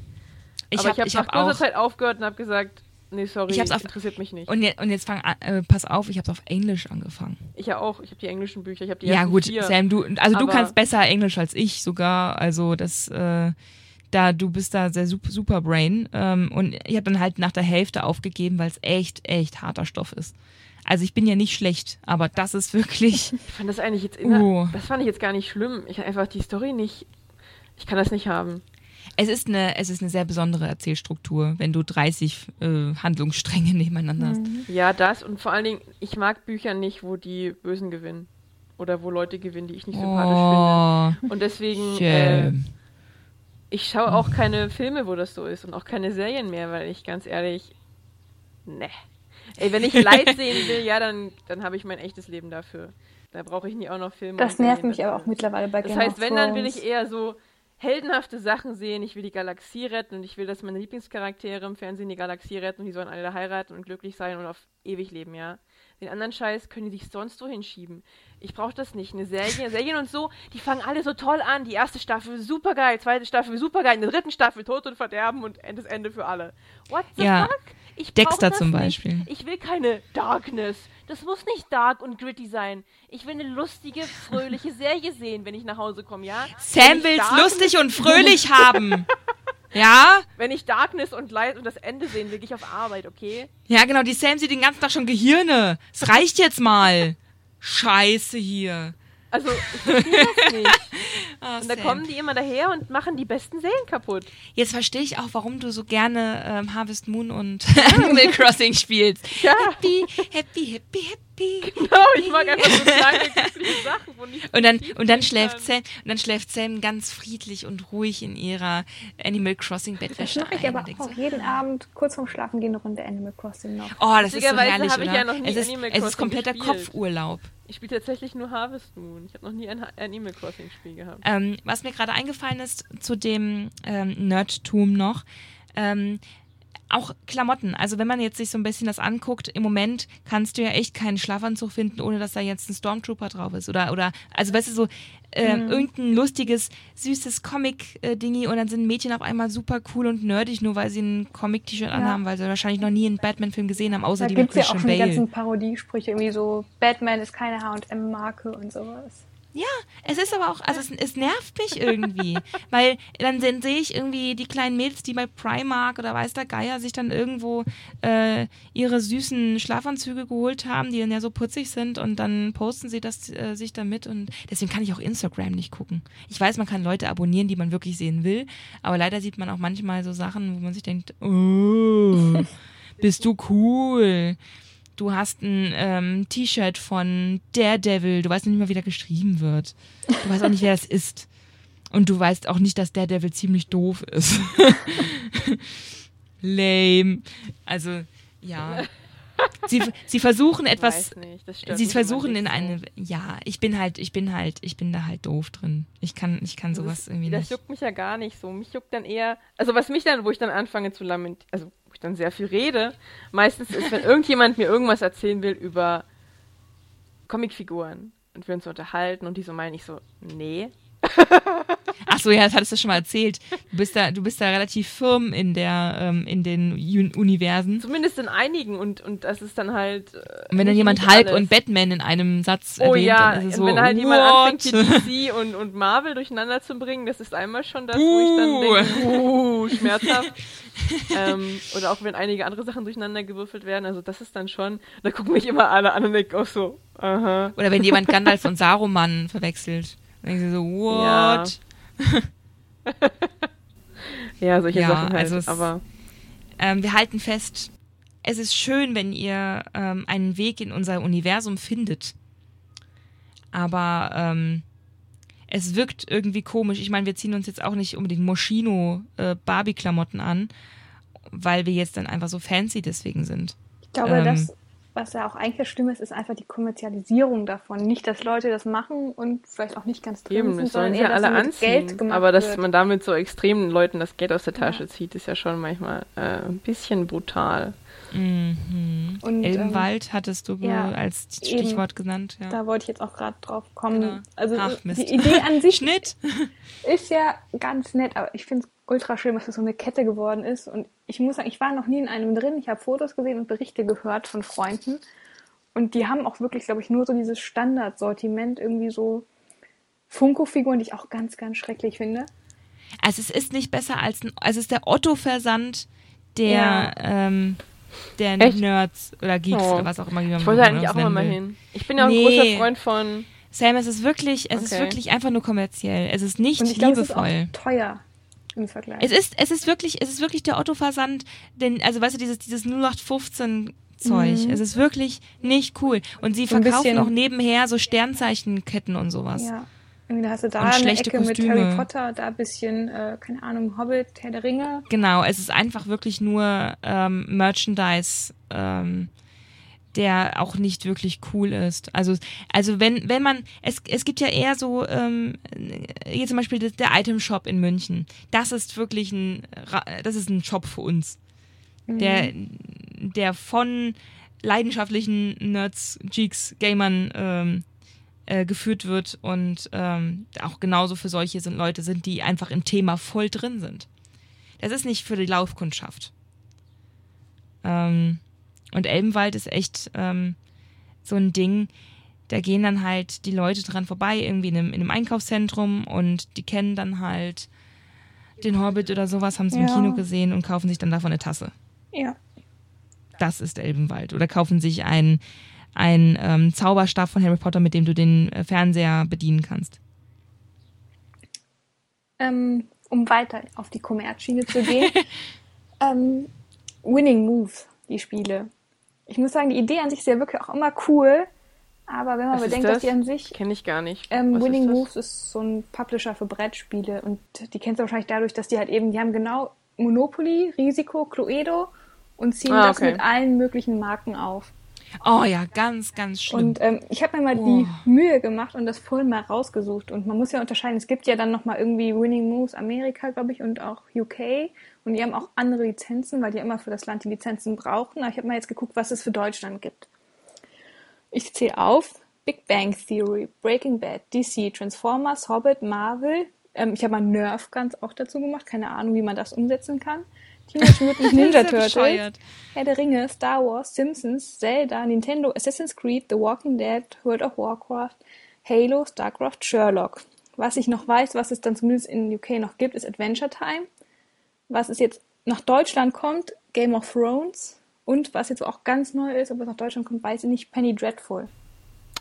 Ich aber habe ich habe ich nach hab kurzer auch. Zeit aufgehört und habe gesagt, nee, sorry, Ich hab's auf- interessiert mich nicht. Und, je, und jetzt fang an, äh, pass auf, ich habe auf Englisch angefangen. ich ja auch. Ich habe die englischen Bücher. Ich habe die Ja gut, vier. Sam, du, also du kannst besser Englisch als ich sogar. Also das, äh, da du bist da sehr super, super Brain. Ähm, und ich habe dann halt nach der Hälfte aufgegeben, weil es echt, echt harter Stoff ist. Also ich bin ja nicht schlecht, aber das ist wirklich. Ich fand das eigentlich jetzt Uh. Das fand ich jetzt gar nicht schlimm. Ich einfach die Story nicht. Ich kann das nicht haben. es ist eine, es ist eine sehr besondere Erzählstruktur, wenn du 30 äh, Handlungsstränge nebeneinander hast. Ja, das und vor allen Dingen, ich mag Bücher nicht, wo die Bösen gewinnen. Oder wo Leute gewinnen, die ich nicht sympathisch Oh, finde. Und deswegen, äh. Ich schaue auch keine Filme, wo das so ist und auch keine Serien mehr, weil ich ganz ehrlich, ne. Ey, wenn ich Leid sehen will, ja, dann, dann habe ich mein echtes Leben dafür. Da brauche ich nie auch noch Filme. Das nervt mich aber auch mittlerweile bei Das Game heißt, of wenn, dann will ich eher so heldenhafte Sachen sehen. Ich will die Galaxie retten und ich will, dass meine Lieblingscharaktere im Fernsehen die Galaxie retten und die sollen alle heiraten und glücklich sein und auf ewig leben, ja. Den anderen Scheiß können die sich sonst so hinschieben. Ich brauche das nicht. Eine Serie, Serien und so, die fangen alle so toll an. Die erste Staffel super geil, zweite Staffel super geil, in der dritten Staffel Tod und Verderben und das Ende für alle. What the Ja, fuck? Ich Dexter zum nicht. Beispiel. Ich will keine Darkness. Das muss nicht dark und gritty sein. Ich will eine lustige, fröhliche Serie sehen, wenn ich nach Hause komme, ja? Sam will's lustig und fröhlich haben. Ja? Wenn ich Darkness und Light und das Ende sehen will, gehe ich auf Arbeit, okay? Ja, genau, die Sam sieht den ganzen Tag schon Gehirne. Es reicht jetzt mal. Scheiße hier. Also, ich verstehe das nicht. Ah, Und da kommen die immer daher und machen die besten Serien kaputt. Jetzt verstehe ich auch, warum du so gerne ähm, Harvest Moon und Animal Crossing spielst. Ja. Happy, happy, happy, Genau, ich mag einfach so kleine, künstliche Sachen, wo nicht und dann, und dann schläft Sam, und dann schläft Sam ganz friedlich und ruhig in ihrer Animal Crossing Das Bettwäsche mache ich aber auch so, jeden Abend kurz vorm Schlafen gehen eine Runde Animal Crossing noch. Oh, das ist so herrlich, habe ich oder? ja noch nie es ist, Animal es ist kompletter gespielt. Kopfurlaub. Ich spiele tatsächlich nur Harvest Moon. Ich habe noch nie ein Animal Crossing Spiel gehabt. Ähm, was mir gerade eingefallen ist zu dem ähm, Nerdtum noch, ähm, auch Klamotten. Also wenn man jetzt sich so ein bisschen das anguckt, im Moment kannst du ja echt keinen Schlafanzug finden, ohne dass da jetzt ein Stormtrooper drauf ist. Oder, oder also weißt du, so äh, Mhm. irgendein lustiges, süßes Comic-Dingi und dann sind Mädchen auf einmal super cool und nerdig, nur weil sie ein Comic-T-Shirt anhaben, weil sie wahrscheinlich noch nie einen Batman-Film gesehen haben, außer Da die mit gibt es ja auch Christian schon die Bale. ganzen Parodiesprüche, irgendwie so, Batman ist keine H&M-Marke und sowas. Ja, es ist aber auch, also es, es nervt mich irgendwie, weil dann se- sehe ich irgendwie die kleinen Mädels, die bei Primark oder weiß der Geier sich dann irgendwo äh, ihre süßen Schlafanzüge geholt haben, die dann ja so putzig sind und dann posten sie das äh, sich damit und deswegen kann ich auch Instagram nicht gucken. Ich weiß, man kann Leute abonnieren, die man wirklich sehen will, aber leider sieht man auch manchmal so Sachen, wo man sich denkt, oh, bist du cool. Du hast ein ähm, T-Shirt von Daredevil. Du weißt nicht mal, wie der geschrieben wird. Du weißt auch nicht, wer das ist. Und du weißt auch nicht, dass Daredevil ziemlich doof ist. Lame. Also, ja. Sie, sie versuchen etwas. Nicht, das Sie versuchen in eine. Ja, ich bin halt, ich bin halt, ich bin da halt doof drin. Ich kann, ich kann sowas das, irgendwie das nicht. juckt mich ja gar nicht so. Mich juckt dann eher, also was mich dann, wo ich dann anfange zu lamentieren, also ich dann sehr viel rede, meistens ist, wenn irgendjemand mir irgendwas erzählen will über Comicfiguren und wir uns unterhalten und die so meinen, ich so, nee. Ach so, ja, das hattest du schon mal erzählt. Du bist da, du bist da relativ firm in der, ähm, in den Un Universen. Zumindest in einigen und, und das ist dann halt. äh, Und wenn dann jemand Hulk und Batman in einem Satz Oh erwähnt, ja, dann ist es und so, wenn halt jemand what? anfängt, hier DC und, und Marvel durcheinander zu bringen, das ist einmal schon das, wo ich dann denke, uh, schmerzhaft. ähm, oder auch wenn einige andere Sachen durcheinander gewürfelt werden, also das ist dann schon, da gucken mich immer alle an und denken auch so, aha. Oder wenn jemand Gandalf und Saruman verwechselt. Dann denken sie so, Ja. what? Ja, solche Ja, Sachen halt, also es- aber Ähm, wir halten fest, es ist schön, wenn ihr ähm, einen Weg in unser Universum findet. Aber ähm, es wirkt irgendwie komisch. Ich meine, wir ziehen uns jetzt auch nicht unbedingt Moschino äh, an, weil wir jetzt dann einfach so fancy deswegen sind. Ich glaube, Ähm. das, was ja auch eigentlich das Schlimme ist, ist einfach die Kommerzialisierung davon. Nicht, dass Leute das machen und vielleicht auch nicht ganz drin eben, sind, sondern ja eher, dass alle anziehen. gemacht Aber dass wird. man damit so extremen Leuten das Geld aus der Tasche zieht, ist ja schon manchmal äh, ein bisschen brutal. Mhm. Und, ähm, Elbenwald hattest du ja, als eben. Stichwort genannt. Ja. Da wollte ich jetzt auch gerade drauf kommen. Genau. Also Ach, Mist. die Idee an sich Schnitt. ist ja ganz nett, aber ich finde es ultra schön, dass das so eine Kette geworden ist. Und ich muss sagen, ich war noch nie in einem drin. Ich habe Fotos gesehen und Berichte gehört von Freunden. Und die haben auch wirklich, glaube ich, nur so dieses Standardsortiment, irgendwie so Funko-Figuren, die ich auch ganz, ganz schrecklich finde. Also es ist nicht besser als ein, also es ist der Otto-Versand der, Ja. ähm, der Echt? Nerds oder Geeks Oh. oder was auch immer. Ich wollte eigentlich auch das mal, hin. Ich bin ja auch ein Nee. großer Freund von. Sam, es ist wirklich, es ist Okay. wirklich einfach nur kommerziell. Es ist nicht Und ich glaube, es ist auch liebevoll. teuer im Vergleich. Es ist, es ist wirklich, es ist wirklich der Otto-Versand, denn, also weißt du, dieses, dieses 0815 Zeug. Mhm. Es ist wirklich nicht cool. Und sie So verkaufen auch nebenher so Sternzeichenketten und sowas. ja. Irgendwie da hast du da Und eine schlechte Ecke mit Kostüme. Harry Potter, da ein bisschen, äh, keine Ahnung, Hobbit, Herr der Ringe. Genau, es ist einfach wirklich nur ähm, Merchandise, ähm, der auch nicht wirklich cool ist. Also, also wenn, wenn man, es, es gibt ja eher so, ähm, hier zum Beispiel der Item Shop in München. Das ist wirklich ein, das ist ein Shop für uns. Der, der von leidenschaftlichen Nerds, Geeks, Gamern ähm, äh, geführt wird und ähm, auch genauso für solche sind Leute sind, die einfach im Thema voll drin sind. Das ist nicht für die Laufkundschaft. Ähm, und Elbenwald ist echt ähm, so ein Ding, da gehen dann halt die Leute dran vorbei, irgendwie in einem, in einem Einkaufszentrum und die kennen dann halt den Hobbit oder sowas, haben sie im Ja. Kino gesehen und kaufen sich dann davon eine Tasse. Ja. Das ist Elbenwald. Oder kaufen sich einen, einen ähm, Zauberstab von Harry Potter, mit dem du den äh, Fernseher bedienen kannst. ähm, um weiter auf die Kommerzschiene zu gehen, ähm, Winning Moves, die Spiele. Ich muss sagen, die Idee an sich ist ja wirklich auch immer cool. Aber wenn man Was bedenkt, dass das? die an sich Kenne ich gar nicht. ähm, Winning ist das? Moves ist so ein Publisher für Brettspiele und die kennst du wahrscheinlich dadurch, dass die halt eben, die haben genau Monopoly, Risiko, Cluedo und ziehen Ah, das okay. mit allen möglichen Marken auf. Oh ja, ganz, ganz schlimm. Und ähm, ich habe mir mal Boah. die Mühe gemacht und das vorhin mal rausgesucht. Und man muss ja unterscheiden, es gibt ja dann nochmal irgendwie Winning Moves Amerika, glaube ich, und auch UK. Und die haben auch andere Lizenzen, weil die immer für das Land die Lizenzen brauchen. Aber ich habe mal jetzt geguckt, was es für Deutschland gibt. Ich zähle auf. Big Bang Theory, Breaking Bad, DC, Transformers, Hobbit, Marvel. Ähm, ich habe mal Nerf ganz auch dazu gemacht. Keine Ahnung, wie man das umsetzen kann. Teenage Mutant Ninja Turtles. Herr der Ringe, Star Wars, Simpsons, Zelda, Nintendo, Assassin's Creed, The Walking Dead, World of Warcraft, Halo, StarCraft, Sherlock. Was ich noch weiß, was es dann zumindest in UK noch gibt, ist Adventure Time. Was es jetzt nach Deutschland kommt, Game of Thrones. Und was jetzt auch ganz neu ist, ob es nach Deutschland kommt, weiß ich nicht, Penny Dreadful.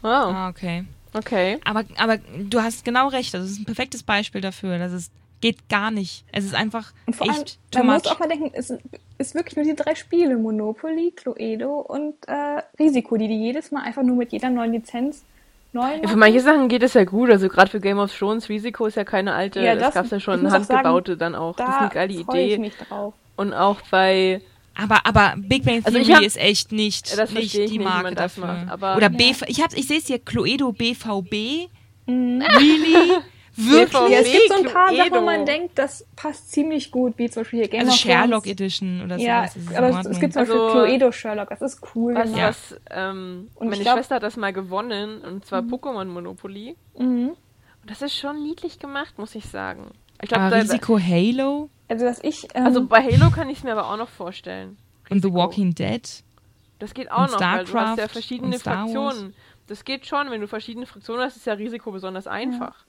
Oh, Ah, okay. okay. Aber, aber du hast genau recht. Das ist ein perfektes Beispiel dafür. Das ist, geht gar nicht. Es ist einfach Und vor allem, echt too man muss auch mal denken, es ist wirklich nur die drei Spiele, Monopoly, Cluedo und äh, Risiko, die die jedes Mal einfach nur mit jeder neuen Lizenz neu Ja, für manche Sachen geht es ja gut. Also gerade für Game of Thrones Risiko ist ja keine alte. Ja, das, das- gab's ja schon auch sagen, handgebaute dann auch. das ist eine geile freue ich Idee. mich drauf. Und auch bei Aber, aber Big Bang Also Theory ich hab- ist echt nicht, Ja, das nicht ich die nicht, Marke man das dafür. macht, aber- Oder Ja. BV, ich ich sehe es hier, Cluedo BVB. Mhm. Really? Wirklich? Ja, es gibt so ein paar Cluedo. Sachen, wo man denkt, das passt ziemlich gut, wie zum Beispiel hier Game Also of Sherlock Thrones. Edition oder so. Ja, aber es, es gibt zum Beispiel Also- Cluedo Sherlock, das ist cool was. Ja. was ähm, Und meine glaub- Schwester hat das mal gewonnen und zwar Pokémon Monopoly. Mhm. Und das ist schon niedlich gemacht, muss ich sagen. Ich aber glaube, da, Risiko Halo Also was ich, ähm, also bei Halo kann ich es mir aber auch noch vorstellen. und The Risiko. Walking Dead. Das geht auch Und noch, weil du hast ja verschiedene. Fraktionen. Das geht schon, wenn du verschiedene Fraktionen hast, ist ja Risiko besonders einfach.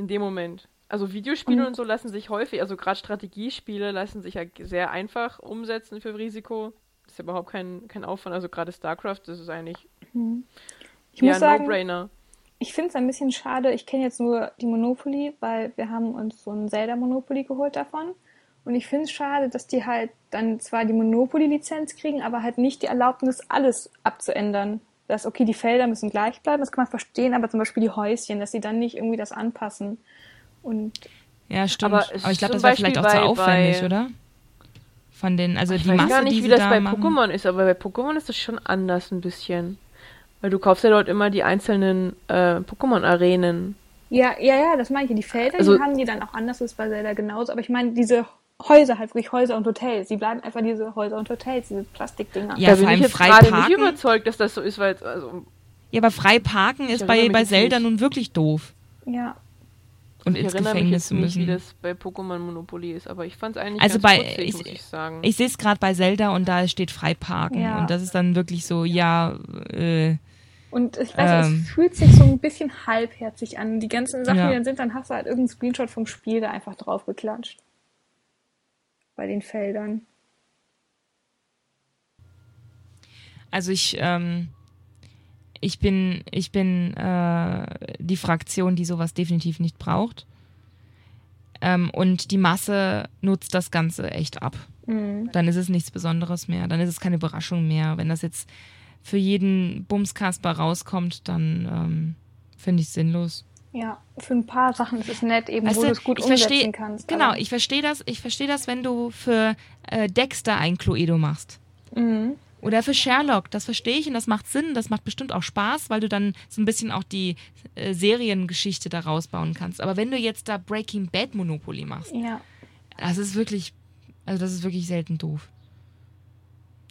In dem Moment. Also Videospiele Und- und so lassen sich häufig, also gerade Strategiespiele lassen sich ja sehr einfach umsetzen für Risiko. Das ist ja überhaupt kein, kein Aufwand. Also gerade StarCraft, das ist eigentlich ich ja muss ein No-Brainer. ich finde es ein bisschen schade. Ich kenne jetzt nur die Monopoly, weil wir haben uns so ein Zelda Monopoly geholt davon. Und ich finde es schade, dass die halt dann zwar die Monopoly-Lizenz kriegen, aber halt nicht die Erlaubnis, alles abzuändern. Dass, okay, die Felder müssen gleich bleiben, das kann man verstehen, aber zum Beispiel die Häuschen, dass sie dann nicht irgendwie das anpassen. Und Ja, stimmt. Aber Aber, ich glaube, das wäre vielleicht auch Beispiel zu bei- aufwendig, bei- oder? Von den, also Ich die weiß Masse, gar nicht, die wie das da bei machen. Pokémon ist, aber bei Pokémon ist das schon anders ein bisschen. Weil du kaufst ja dort immer die einzelnen äh, Pokémon-Arenen. ja, ja, ja, das meine ich. Die Felder, Also- die haben die dann auch anders, das ist bei Zelda genauso. Aber ich meine, diese Häuser, halt wirklich Häuser und Hotels, die bleiben einfach diese Häuser und Hotels, diese Plastikdinger. Ja, da vor bin ich jetzt gerade nicht überzeugt, dass das so ist, weil also, Ja, aber frei parken ist bei, mich bei jetzt Zelda nicht. nun wirklich doof. ja. Und ich ins erinnere mich Gefängnis jetzt zu nicht, müssen. wie das bei Pokémon Monopoly ist, aber ich fand es eigentlich Also ganz bei- putzig, ich- muss ich sagen. Ich sehe es gerade bei Zelda und da steht frei parken. Ja. Und das ist dann wirklich so, ja, äh, Und ich weiß, Ähm. es fühlt sich so ein bisschen halbherzig an. Die ganzen Sachen, Ja. die dann sind, dann hast du halt irgendeinen Screenshot vom Spiel da einfach drauf geklatscht. Bei den Feldern. also ich, ähm, ich bin, ich bin äh, die Fraktion, die sowas definitiv nicht braucht. Ähm, und die Masse nutzt das Ganze echt ab. Mhm. Dann ist es nichts Besonderes mehr. Dann ist es keine Überraschung mehr. Wenn das jetzt für jeden Bumskasper rauskommt, dann ähm, finde ich es sinnlos. Ja, für ein paar Sachen ist es nett, eben Weißt wo du, es gut ich umsetzen versteh- kannst. Genau, aber- ich verstehe das, ich verstehe das, wenn du für äh, Dexter ein Cluedo machst. Mhm. Oder für Sherlock, das verstehe ich und das macht Sinn, das macht bestimmt auch Spaß, weil du dann so ein bisschen auch die äh, Seriengeschichte da rausbauen kannst. Aber wenn du jetzt da Breaking Bad Monopoly machst, Ja. das ist wirklich, also das ist wirklich selten doof.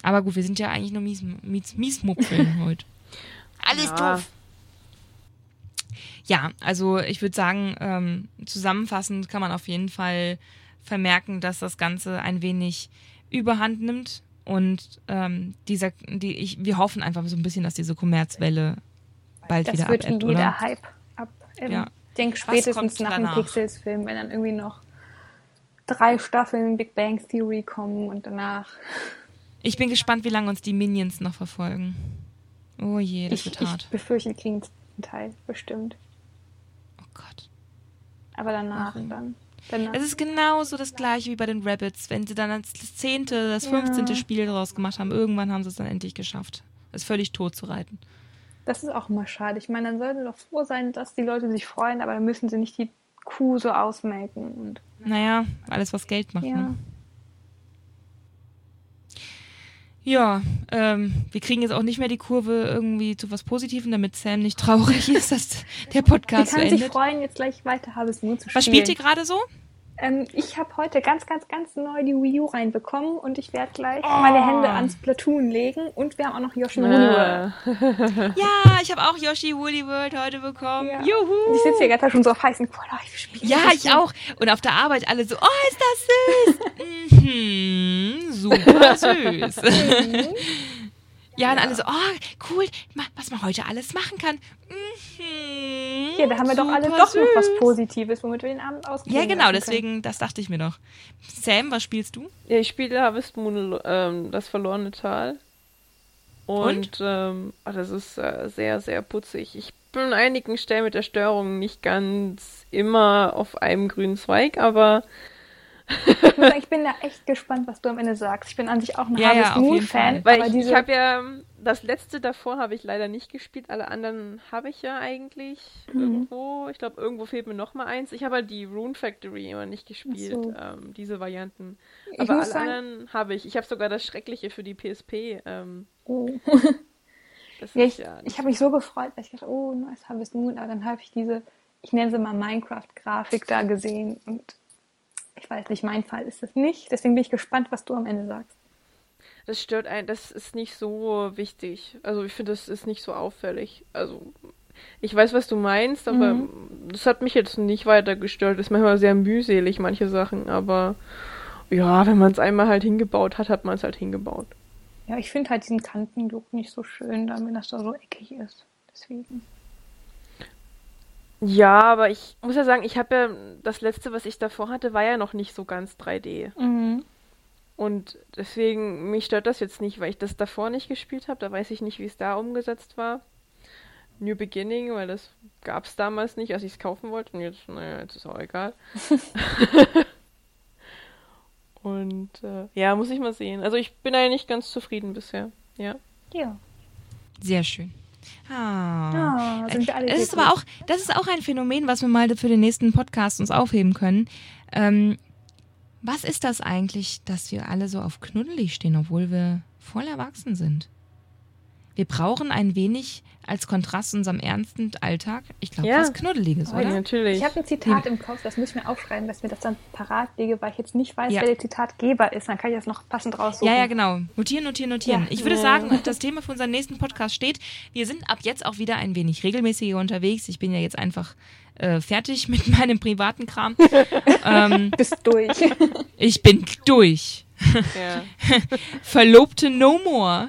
Aber gut, wir sind ja eigentlich nur mies, mies, Miesmupfeln heute. Alles Ja. doof. Ja, also ich würde sagen, ähm, zusammenfassend kann man auf jeden Fall vermerken, dass das Ganze ein wenig Überhand nimmt und ähm, dieser, die, ich, wir hoffen einfach so ein bisschen, dass diese Kommerzwelle bald Das wieder wird wie abebbt, jeder? Hype ab. Ähm, Ja. Ich denke spätestens nach dem? Pixels-Film, wenn dann irgendwie noch drei Staffeln Big Bang Theory kommen und danach. Ich bin gespannt, wie lange uns die Minions noch verfolgen. Oh je, das Ich, wird ich hart. befürchte, wir kriegen einen Teil, bestimmt. Oh Gott. Aber danach Warum? dann. Danach. Es ist genauso das gleiche wie bei den Rabbits. Wenn sie dann das zehnte, das fünfzehnte Ja. Spiel daraus gemacht haben, irgendwann haben sie es dann endlich geschafft. Es völlig tot zu reiten. Das ist auch immer schade. Ich meine, dann sollten doch froh sein, dass die Leute sich freuen, aber dann müssen sie nicht die Kuh so ausmelken. Und Naja, alles was Geld macht. ja. Ne? Ja, ähm, wir kriegen jetzt auch nicht mehr die Kurve irgendwie zu was Positivem, damit Sam nicht traurig ist, dass der Sie Podcast so kann sich endet. freuen, jetzt gleich weiter Harvest Moon zu spielen. Was spielt ihr gerade so? Ähm, ich habe heute ganz, ganz, ganz neu die Wii U reinbekommen und ich werde gleich Oh. meine Hände ans Platoon legen und wir haben auch noch Yoshi Woolly World. Äh, Ja, ich habe auch Yoshi Woolly World heute bekommen. Ja. Juhu! Ich sitze hier gerade schon so auf heißen Kohlen. Oh, ich spiele Ja, ich auch. Und auf der Arbeit alle so, oh, ist das süß. mhm, super süß. ja, und alle so, oh, cool, was man heute alles machen kann. Mhm, Ja, da haben wir doch alle doch noch was. Positives, womit wir den Abend ausklingen Ja, genau, deswegen, das dachte ich mir doch. Sam, was spielst du? Ja, ich spiele Harvest Moon, ähm, das verlorene Tal. Und, Ähm, ah, das ist äh, sehr, sehr putzig. Ich bin an einigen Stellen mit der Steuerung nicht ganz immer auf einem grünen Zweig, aber Ich sagen, ich bin da echt gespannt, was du am Ende sagst. Ich bin an sich auch ein Ja, ja, Harvest jeden Moon Fan, weil aber ich, diese ich habe ja das letzte davor habe ich leider nicht gespielt, alle anderen habe ich ja eigentlich Mhm. irgendwo. Ich glaube, irgendwo fehlt mir noch mal eins. Ich habe halt die Rune Factory immer nicht gespielt, so. ähm, diese Varianten. Ich Aber alle sagen- anderen habe ich. Ich habe sogar das Schreckliche für die PSP. Ähm, oh. Ja, ich, ja ich habe mich so gefreut, weil ich dachte, oh, neues Harvest Moon, aber dann habe ich diese, ich nenne sie mal Minecraft-Grafik da gesehen und ich weiß nicht, mein Fall ist das nicht. Deswegen bin ich gespannt, was du am Ende sagst. Das stört einen, das ist nicht so wichtig. Also ich finde, das ist nicht so auffällig. Also ich weiß, was du meinst, aber Mhm. das hat mich jetzt nicht weiter gestört. Ist manchmal sehr mühselig, manche Sachen, aber ja, wenn man es einmal halt hingebaut hat, hat man es halt hingebaut. Ja, ich finde halt diesen Kantenlook nicht so schön, damit das da so eckig ist. Deswegen. Ja, aber ich muss ja sagen, ich habe ja das letzte, was ich davor hatte, war ja noch nicht so ganz 3D. Mhm. Und deswegen, mich stört das jetzt nicht, weil ich das davor nicht gespielt habe. Da weiß ich nicht, wie es da umgesetzt war. New Beginning, weil das gab es damals nicht, als ich es kaufen wollte. Und jetzt, naja, jetzt ist auch egal. Und äh, ja, muss ich mal sehen. Also ich bin eigentlich ganz zufrieden bisher. Ja. Ja. Sehr schön. Ah. Ah, sind wir alle Das ist aber auch, das ist auch ein Phänomen, was wir mal für den nächsten Podcast uns aufheben können. Ähm, was ist das eigentlich, dass wir alle so auf knuddelig stehen, obwohl wir voll erwachsen sind? Wir brauchen ein wenig als Kontrast zu unserem ernsten Alltag, ich glaube, Ja. was Knuddeliges, Oh, Ja, oder? natürlich. Ich habe ein Zitat im Kopf, das muss ich mir aufschreiben, dass mir das dann parat lege, weil ich jetzt nicht weiß, Ja. wer der Zitatgeber ist. Dann kann ich das noch passend raussuchen. Ja, ja, genau. Notieren, notieren, notieren. Ja. Ich würde sagen, das Thema für unseren nächsten Podcast steht. Wir sind ab jetzt auch wieder ein wenig regelmäßiger unterwegs. Ich bin ja jetzt einfach äh, fertig mit meinem privaten Kram. ähm, Bist durch. ich bin durch. Ja. Verlobte No More.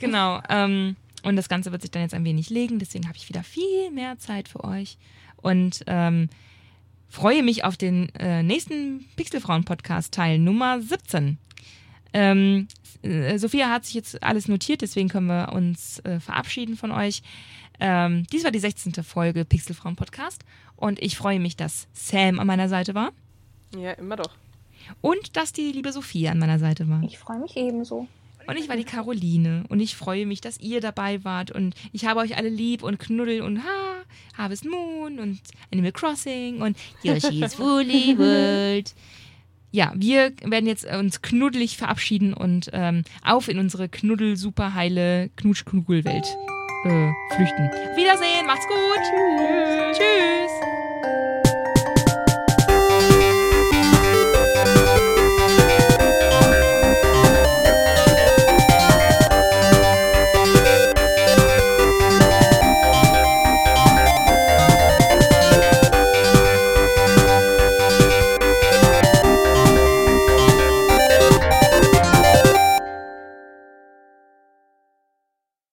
Genau. Ähm, und das Ganze wird sich dann jetzt ein wenig legen. Deswegen habe ich wieder viel mehr Zeit für euch. Und ähm, freue mich auf den äh, nächsten Pixelfrauen-Podcast, Teil Nummer 17. Ähm, äh, Sophia hat sich jetzt alles notiert, deswegen können wir uns äh, verabschieden von euch. Ähm, dies war die 16. Folge Pixelfrauen-Podcast. Und ich freue mich, dass Sam an meiner Seite war ja, immer doch. und dass die liebe Sophia an meiner Seite war. Ich freue mich ebenso. Und ich war die Caroline und ich freue mich, dass ihr dabei wart und ich habe euch alle lieb und knuddel und ha, Harvest Moon und Animal Crossing und Yoshi's Woolly World. Ja, wir werden jetzt uns knuddelig verabschieden und ähm, auf in unsere knuddel superheile Knutsch-Knuggel-Welt äh, flüchten. Auf Wiedersehen, macht's gut!